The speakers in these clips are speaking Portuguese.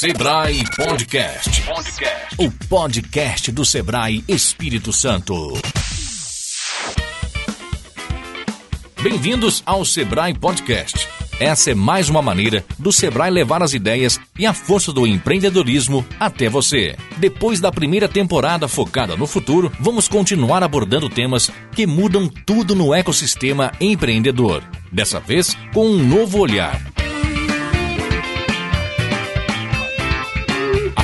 Sebrae Podcast. Podcast. O podcast do Sebrae Espírito Santo. Bem-vindos ao Sebrae Podcast. Essa é mais uma maneira do Sebrae levar as ideias e a força do empreendedorismo até você. Depois da primeira temporada focada no futuro, vamos continuar abordando temas que mudam tudo no ecossistema empreendedor. Dessa vez, com um novo olhar.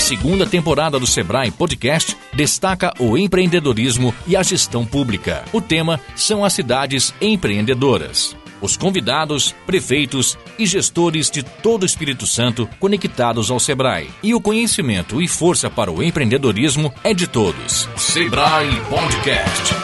Segunda temporada do Sebrae Podcast destaca o empreendedorismo e a gestão pública. O tema são as cidades empreendedoras. Os convidados, prefeitos e gestores de todo o Espírito Santo conectados ao Sebrae. E o conhecimento e força para o empreendedorismo é de todos. Sebrae Podcast.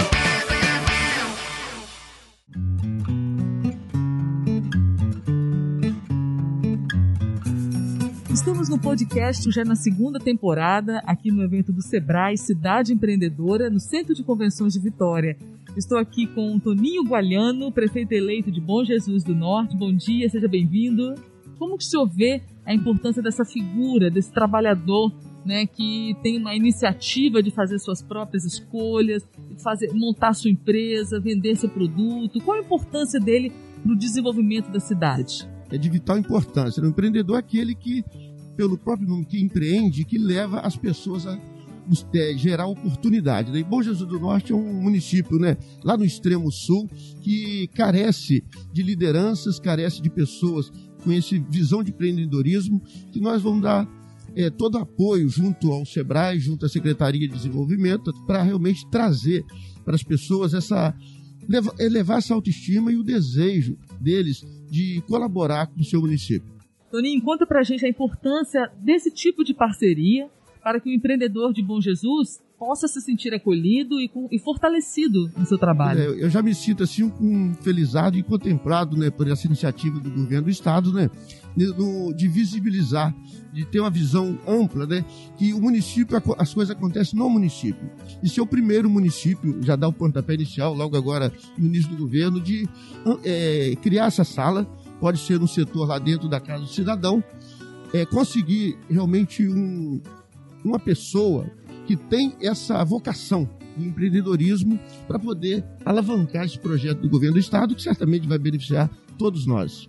No podcast já na segunda temporada, aqui no evento do Sebrae Cidade Empreendedora, no Centro de Convenções de Vitória. Estou aqui com Toninho Gualhano, prefeito eleito de Bom Jesus do Norte. Bom dia, seja bem-vindo. Como que o senhor vê a importância dessa figura, desse trabalhador né, que tem uma iniciativa de fazer suas próprias escolhas, fazer, montar sua empresa, vender seu produto? Qual a importância dele no desenvolvimento da cidade? é de vital importância. O empreendedor é aquele que, pelo próprio nome, que empreende, que leva as pessoas a é, gerar oportunidade. Né? Bom Jesus do Norte é um município, né, lá no extremo sul, que carece de lideranças, carece de pessoas com essa visão de empreendedorismo, que nós vamos dar é, todo apoio junto ao SEBRAE, junto à Secretaria de Desenvolvimento, para realmente trazer para as pessoas essa elevar essa autoestima e o desejo deles de colaborar com o seu município. Toninho, conta pra gente a importância desse tipo de parceria para que o empreendedor de Bom Jesus possa se sentir acolhido e, com, e fortalecido no seu trabalho. É, eu já me sinto assim um felizado e contemplado né, por essa iniciativa do governo do estado, né, de visibilizar, de ter uma visão ampla, né, que o município, as coisas acontecem no município. E ser o primeiro município, já dá o pontapé inicial, logo agora no início do governo, de é, criar essa sala, pode ser no setor lá dentro da Casa do Cidadão, é, conseguir realmente um, uma pessoa que tem essa vocação de empreendedorismo para poder alavancar esse projeto do governo do Estado, que certamente vai beneficiar todos nós.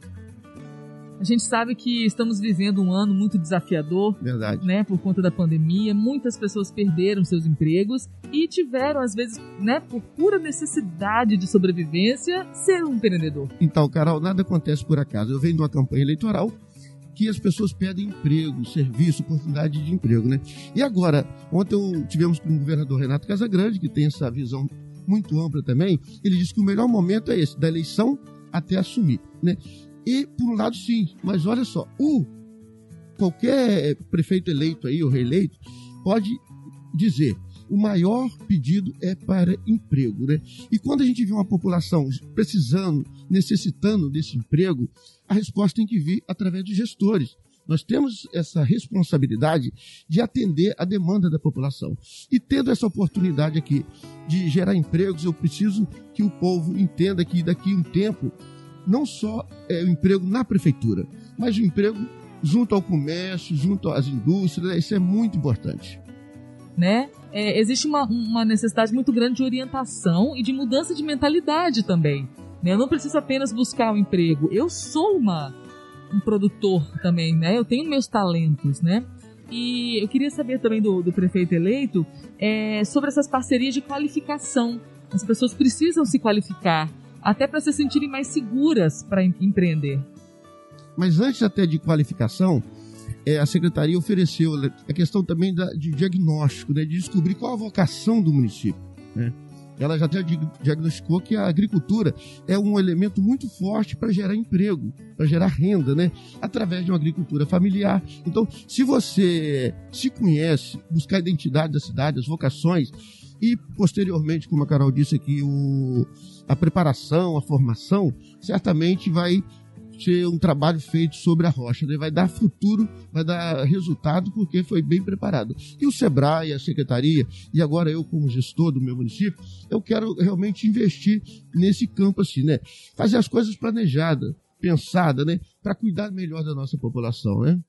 A gente sabe que estamos vivendo um ano muito desafiador, Verdade. né, por conta da pandemia. Muitas pessoas perderam seus empregos e tiveram, às vezes, né, por pura necessidade de sobrevivência, ser um empreendedor. Então, Carol, nada acontece por acaso. Eu venho de uma campanha eleitoral que as pessoas pedem emprego, serviço, oportunidade de emprego, né? E agora, ontem tivemos com o governador Renato Casagrande, que tem essa visão muito ampla também, ele disse que o melhor momento é esse, da eleição até assumir, né? E, por um lado, sim, mas olha só, o qualquer prefeito eleito aí, ou reeleito, pode dizer, o maior pedido é para emprego, né? E quando a gente vê uma população precisando, necessitando desse emprego, a resposta tem que vir através de gestores. Nós temos essa responsabilidade de atender a demanda da população. E tendo essa oportunidade aqui de gerar empregos, eu preciso que o povo entenda que daqui a um tempo, não só é o emprego na prefeitura, mas o emprego junto ao comércio, junto às indústrias, né? isso é muito importante. Né? É, existe uma, uma necessidade muito grande de orientação e de mudança de mentalidade também. Né? Eu não preciso apenas buscar um emprego. Eu sou uma, um produtor também, né? Eu tenho meus talentos, né? E eu queria saber também do, do prefeito eleito é, sobre essas parcerias de qualificação. As pessoas precisam se qualificar, até para se sentirem mais seguras para empreender. Mas antes até de qualificação, é, a secretaria ofereceu a questão também da, de diagnóstico, né, de descobrir qual a vocação do município. Né? Ela já diagnosticou que a agricultura é um elemento muito forte para gerar emprego, para gerar renda, né? Através de uma agricultura familiar. Então, se você se conhece, buscar a identidade da cidade, as vocações, e posteriormente, como a Carol disse aqui, o, a preparação, a formação, certamente vai ser um trabalho feito sobre a rocha, né? vai dar futuro, vai dar resultado porque foi bem preparado. E o Sebrae, a secretaria, e agora eu como gestor do meu município, eu quero realmente investir nesse campo assim, né? Fazer as coisas planejadas, pensadas, né? Para cuidar melhor da nossa população, né?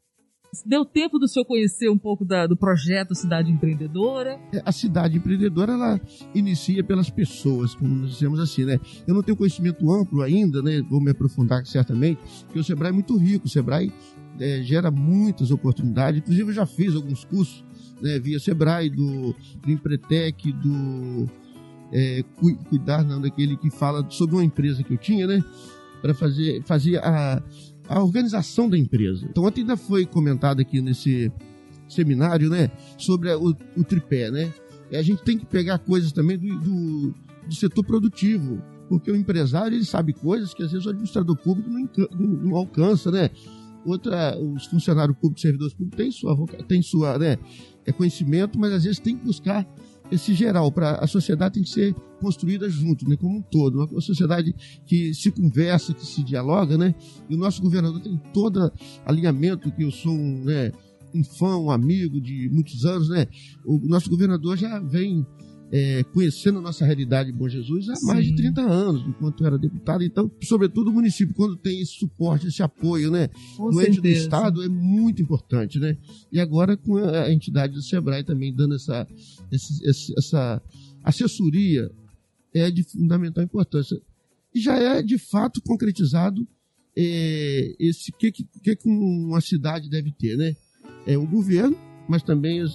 Deu tempo do senhor conhecer um pouco da, do projeto Cidade Empreendedora? A Cidade Empreendedora, ela inicia pelas pessoas, como nós dizemos assim, né? Eu não tenho conhecimento amplo ainda, né? Vou me aprofundar certamente, porque o Sebrae é muito rico, o Sebrae é, gera muitas oportunidades, inclusive eu já fiz alguns cursos né, via Sebrae, do, do Empretec, do é, Cuidar, não, daquele que fala sobre uma empresa que eu tinha, né? Para fazer, fazer a, a organização da empresa. Então, ontem ainda foi comentado aqui nesse seminário, né? Sobre o, o, tripé, né? E a gente tem que pegar coisas também do, do, do, setor produtivo, porque o empresário ele sabe coisas que às vezes o administrador público não, não, não alcança, né? Outra, os funcionários públicos, servidores públicos têm sua, têm sua, né? É conhecimento, mas às vezes tem que buscar esse geral, para a sociedade tem que ser construída junto, né, como um todo, uma sociedade que se conversa, que se dialoga, né? E o nosso governador tem todo alinhamento que eu sou um, né, um fã, um amigo de muitos anos, né? O nosso governador já vem é, conhecendo a nossa realidade de Bom Jesus há Sim. mais de 30 anos, enquanto era deputado. Então, sobretudo o município, quando tem esse suporte, esse apoio, né? Com no ente do Estado, é muito importante, né? E agora com a entidade do SEBRAE também dando essa, esse, essa assessoria, é de fundamental importância. E já é, de fato, concretizado é, esse que, que, que uma cidade deve ter, né? É o governo, mas também o,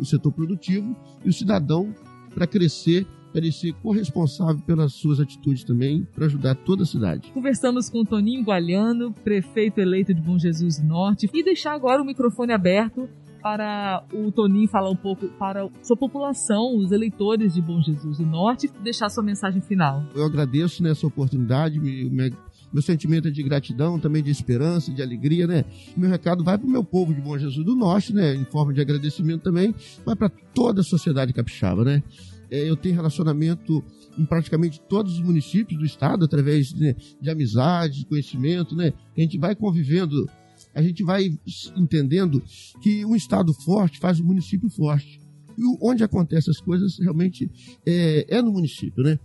o setor produtivo e o cidadão para crescer para ele ser corresponsável pelas suas atitudes também, para ajudar toda a cidade. Conversamos com Toninho Gualhano, prefeito eleito de Bom Jesus Norte, e deixar agora o microfone aberto para o Toninho falar um pouco para a sua população, os eleitores de Bom Jesus do Norte, deixar sua mensagem final. Eu agradeço nessa oportunidade, me, me, meu sentimento é de gratidão, também de esperança, de alegria, né? Meu recado vai para o meu povo de Bom Jesus do Norte, né? Em forma de agradecimento também, vai para toda a sociedade capixaba, né? É, eu tenho relacionamento em praticamente todos os municípios do estado, através né, de amizade, de conhecimento, né? A gente vai convivendo, a gente vai entendendo que um estado forte faz um município forte. E onde acontecem as coisas realmente é, é no município, né?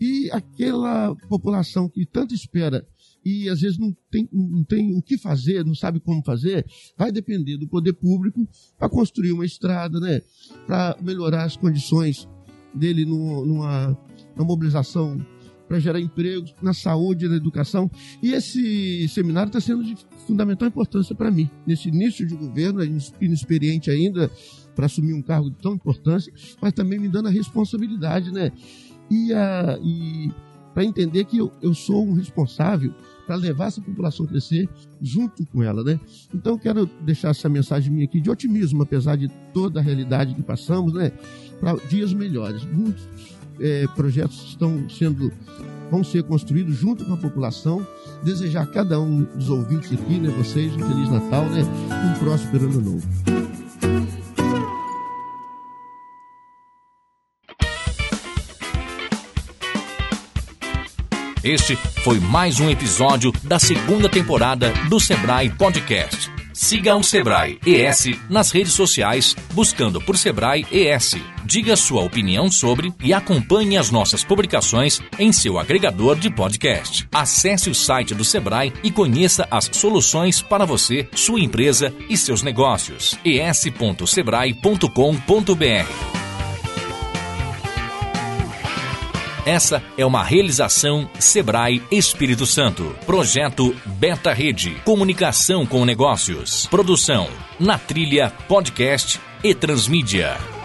E aquela população que tanto espera e às vezes não tem, não tem o que fazer, não sabe como fazer, vai depender do poder público para construir uma estrada, né? Para melhorar as condições dele no, numa, numa mobilização para gerar empregos na saúde, na educação. E esse seminário está sendo de fundamental importância para mim. Nesse início de governo, inexperiente ainda para assumir um cargo de tão importância, mas também me dando a responsabilidade, né? E, e para entender que eu, eu sou um responsável para levar essa população a crescer junto com ela, né? Então quero deixar essa mensagem minha aqui de otimismo, apesar de toda a realidade que passamos, né? Para dias melhores. Muitos é, projetos estão sendo vão ser construídos junto com a população. Desejar a cada um dos ouvintes aqui, né, vocês, um feliz Natal, né, um próspero ano novo. Este foi mais um episódio da segunda temporada do Sebrae Podcast. Siga o Sebrae ES nas redes sociais, buscando por Sebrae ES. Diga sua opinião sobre e acompanhe as nossas publicações em seu agregador de podcast. Acesse o site do Sebrae e conheça as soluções para você, sua empresa e seus negócios. es.sebrae.com.br Essa é uma realização Sebrae Espírito Santo. Projeto Beta Rede. Comunicação com negócios. Produção. Na Trilha Podcast e Transmídia.